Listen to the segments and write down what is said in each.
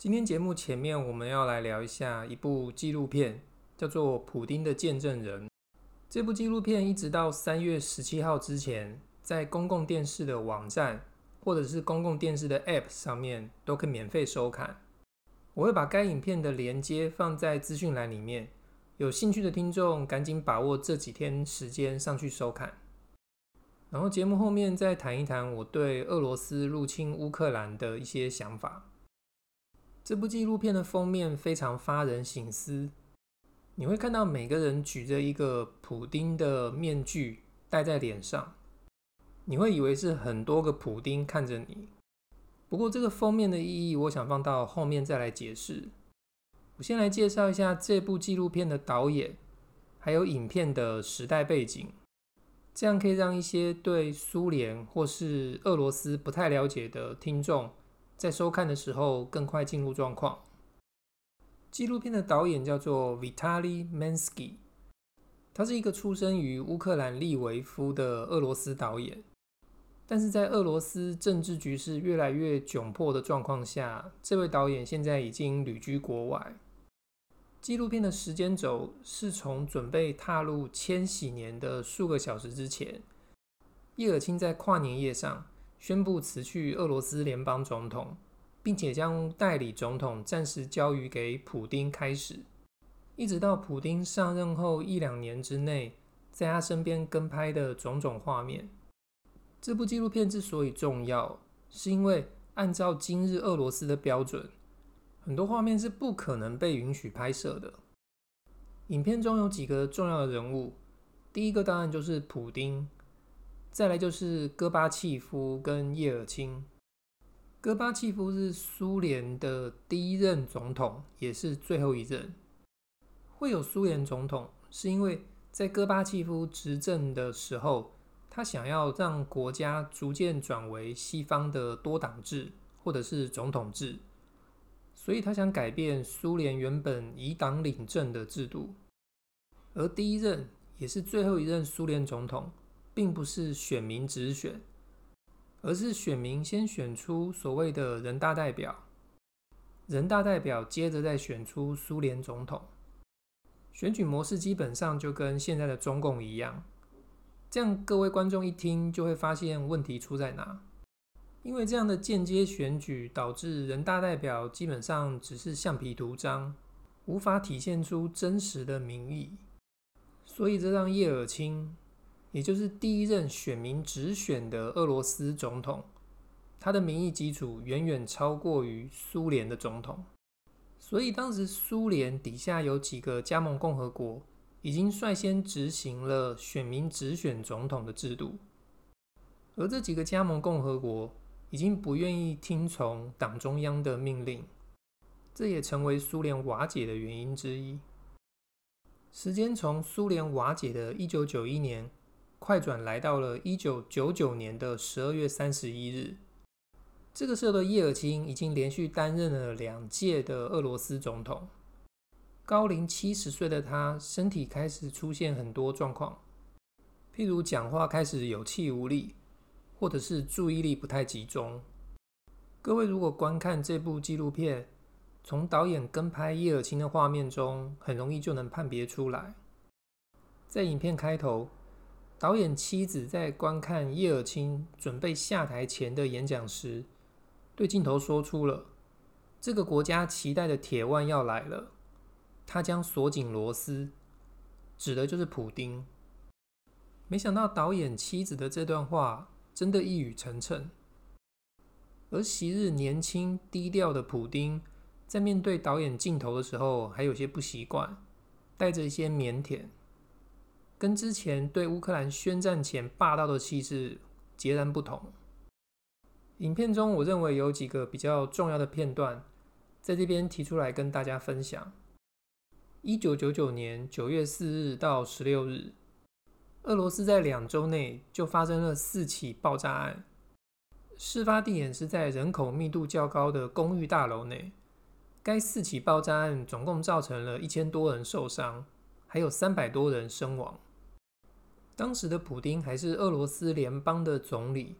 今天节目前面我们要来聊一下一部纪录片，叫做《普丁的见证人》。这部纪录片一直到三月十七号之前，在公共电视的网站或者是公共电视的 App 上面都可以免费收看。我会把该影片的连接放在资讯栏里面，有兴趣的听众赶紧把握这几天时间上去收看。然后节目后面再谈一谈我对俄罗斯入侵乌克兰的一些想法。这部纪录片的封面非常发人省思，你会看到每个人举着一个普丁的面具戴在脸上，你会以为是很多个普丁看着你。不过这个封面的意义，我想放到后面再来解释。我先来介绍一下这部纪录片的导演，还有影片的时代背景，这样可以让一些对苏联或是俄罗斯不太了解的听众。在收看的时候更快进入状况。纪录片的导演叫做 Vitaly Mensky，他是一个出生于乌克兰利维夫的俄罗斯导演，但是在俄罗斯政治局势越来越窘迫的状况下，这位导演现在已经旅居国外。纪录片的时间轴是从准备踏入千禧年的数个小时之前，叶尔钦在跨年夜上。宣布辞去俄罗斯联邦总统，并且将代理总统暂时交予给普丁开始，一直到普丁上任后一两年之内，在他身边跟拍的种种画面。这部纪录片之所以重要，是因为按照今日俄罗斯的标准，很多画面是不可能被允许拍摄的。影片中有几个重要的人物，第一个当然就是普丁。再来就是戈巴契夫跟叶尔钦。戈巴契夫是苏联的第一任总统，也是最后一任。会有苏联总统，是因为在戈巴契夫执政的时候，他想要让国家逐渐转为西方的多党制或者是总统制，所以他想改变苏联原本以党领政的制度。而第一任也是最后一任苏联总统。并不是选民直选，而是选民先选出所谓的人大代表，人大代表接着再选出苏联总统。选举模式基本上就跟现在的中共一样。这样各位观众一听就会发现问题出在哪，因为这样的间接选举导致人大代表基本上只是橡皮图章，无法体现出真实的民意，所以这让叶尔钦。也就是第一任选民直选的俄罗斯总统，他的民意基础远远超过于苏联的总统，所以当时苏联底下有几个加盟共和国已经率先执行了选民直选总统的制度，而这几个加盟共和国已经不愿意听从党中央的命令，这也成为苏联瓦解的原因之一。时间从苏联瓦解的一九九一年。快转来到了一九九九年的十二月三十一日，这个时候的叶尔钦已经连续担任了两届的俄罗斯总统。高龄七十岁的他，身体开始出现很多状况，譬如讲话开始有气无力，或者是注意力不太集中。各位如果观看这部纪录片，从导演跟拍叶尔钦的画面中，很容易就能判别出来。在影片开头。导演妻子在观看叶尔钦准备下台前的演讲时，对镜头说出了：“这个国家期待的铁腕要来了，他将锁紧螺丝，指的就是普丁。”没想到导演妻子的这段话真的一语成谶，而昔日年轻低调的普丁，在面对导演镜头的时候，还有些不习惯，带着一些腼腆。跟之前对乌克兰宣战前霸道的气势截然不同。影片中，我认为有几个比较重要的片段，在这边提出来跟大家分享。一九九九年九月四日到十六日，俄罗斯在两周内就发生了四起爆炸案，事发地点是在人口密度较高的公寓大楼内。该四起爆炸案总共造成了一千多人受伤，还有三百多人身亡。当时的普丁还是俄罗斯联邦的总理，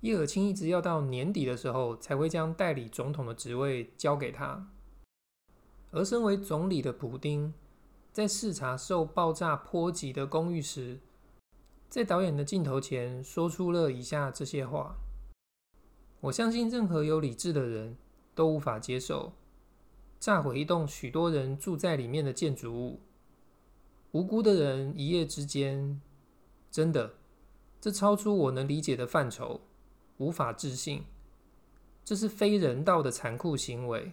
叶尔钦一直要到年底的时候才会将代理总统的职位交给他。而身为总理的普丁，在视察受爆炸波及的公寓时，在导演的镜头前说出了以下这些话：“我相信任何有理智的人都无法接受炸毁一栋许多人住在里面的建筑物，无辜的人一夜之间，真的，这超出我能理解的范畴，无法置信，这是非人道的残酷行为。”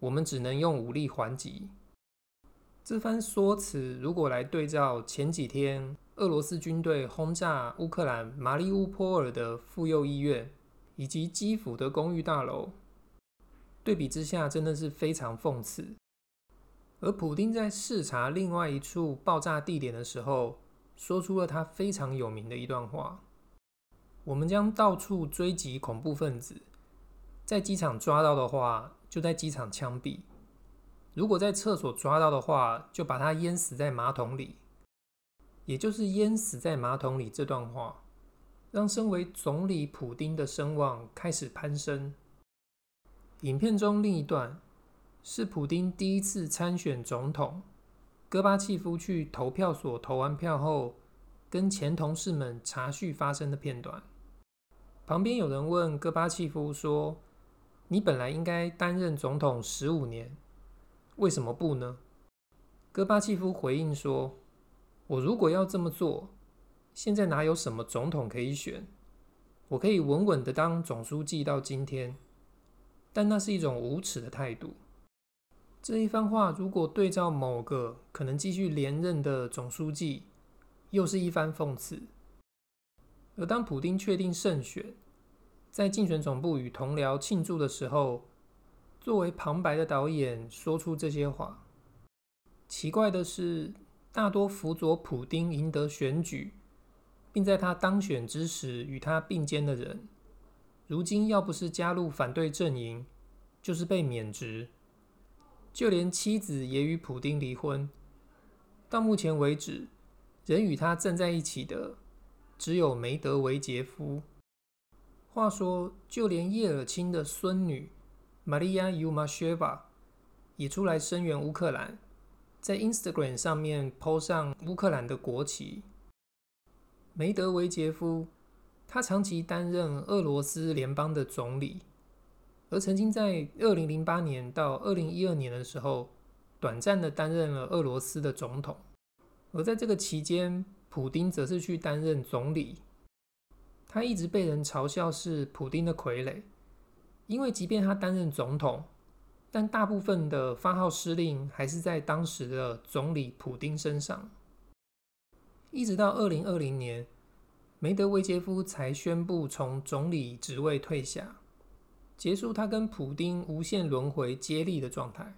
我们只能用武力还击。这番说辞，如果来对照前几天俄罗斯军队轰炸乌克兰马里乌波尔的妇幼医院以及基辅的公寓大楼，对比之下，真的是非常讽刺。而普丁在视察另外一处爆炸地点的时候，说出了他非常有名的一段话：“我们将到处追击恐怖分子，在机场抓到的话。”就在机场枪毙。如果在厕所抓到的话，就把他淹死在马桶里。也就是淹死在马桶里这段话，让身为总理普丁的声望开始攀升。影片中另一段是普丁第一次参选总统，戈巴契夫去投票所投完票后，跟前同事们茶叙发生的片段。旁边有人问戈巴契夫说，你本来应该担任总统十五年，为什么不呢？戈巴契夫回应说：“我如果要这么做，现在哪有什么总统可以选？我可以稳稳的当总书记到今天，但那是一种无耻的态度。”这一番话如果对照某个可能继续连任的总书记，又是一番讽刺。而当普丁确定胜选，在竞选总部与同僚庆祝的时候，作为旁白的导演说出这些话。奇怪的是，大多辅佐普丁赢得选举，并在他当选之时与他并肩的人，如今要不是加入反对阵营，就是被免职。就连妻子也与普丁离婚。到目前为止，仍与他站在一起的，只有梅德韦杰夫。话说，就连叶尔钦的孙女玛利亚·尤玛谢娃也出来声援乌克兰，在 Instagram 上面 po 上乌克兰的国旗。梅德韦杰夫，他长期担任俄罗斯联邦的总理，而曾经在二零零八年到二零一二年的时候，短暂的担任了俄罗斯的总统。而在这个期间，普丁则是去担任总理。他一直被人嘲笑是普丁的傀儡，因为即便他担任总统，但大部分的发号施令还是在当时的总理普丁身上。一直到二零二零年，梅德韦杰夫才宣布从总理职位退下，结束他跟普丁无限轮回接力的状态。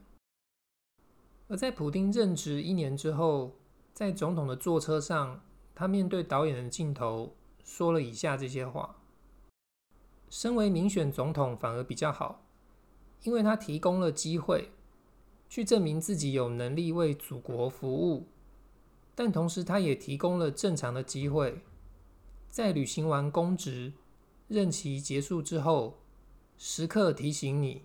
而在普丁任职一年之后，在总统的座车上，他面对导演的镜头。说了以下这些话：身为民选总统反而比较好，因为他提供了机会去证明自己有能力为祖国服务，但同时他也提供了正常的机会，在履行完公职、任期结束之后，时刻提醒你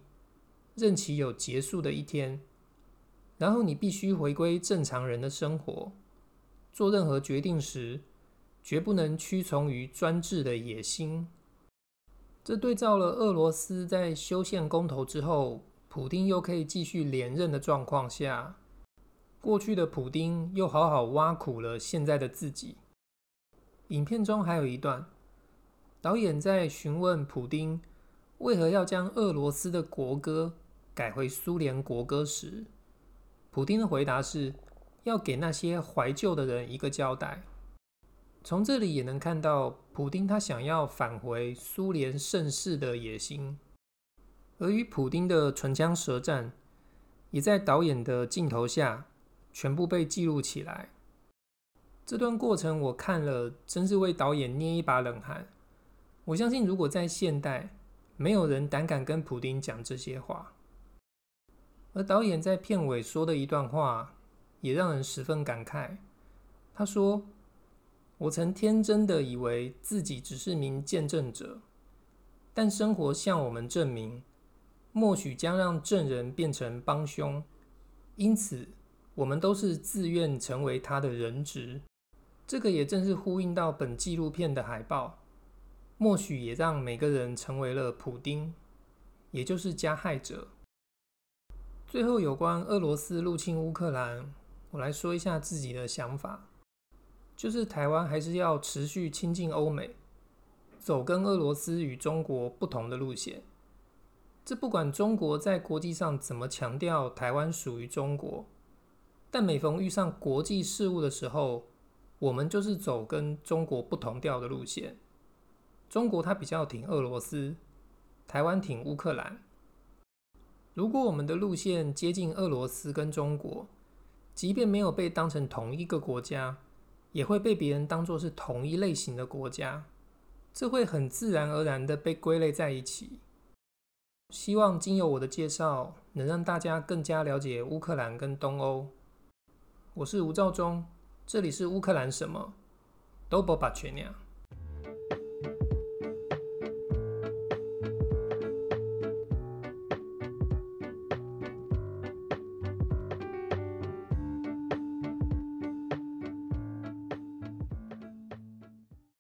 任期有结束的一天，然后你必须回归正常人的生活，做任何决定时。绝不能屈从于专制的野心。这对照了俄罗斯在修宪公投之后，普丁又可以继续连任的状况下，过去的普丁又好好挖苦了现在的自己。影片中还有一段，导演在询问普丁为何要将俄罗斯的国歌改回苏联国歌时，普丁的回答是要给那些怀旧的人一个交代。从这里也能看到，普丁他想要返回苏联盛世的野心，而与普丁的唇枪舌战，也在导演的镜头下全部被记录起来。这段过程我看了，真是为导演捏一把冷汗。我相信，如果在现代，没有人胆敢跟普丁讲这些话。而导演在片尾说的一段话，也让人十分感慨。他说。我曾天真的以为自己只是名见证者，但生活向我们证明，默许将让证人变成帮凶，因此我们都是自愿成为他的人质。这个也正是呼应到本纪录片的海报，默许也让每个人成为了普丁，也就是加害者。最后，有关俄罗斯入侵乌克兰，我来说一下自己的想法，就是台湾还是要持续亲近欧美。走跟俄罗斯与中国不同的路线，这不管中国在国际上怎么强调台湾属于中国，但每逢遇上国际事务的时候，我们就是走跟中国不同调的路线。中国它比较挺俄罗斯，台湾挺乌克兰。如果我们的路线接近俄罗斯跟中国，即便没有被当成同一个国家，也会被别人当作是同一类型的国家。这会很自然而然的被归类在一起。希望经由我的介绍，能让大家更加了解乌克兰跟东欧。我是吴兆忠，这里是乌克兰什么都不把全鸟。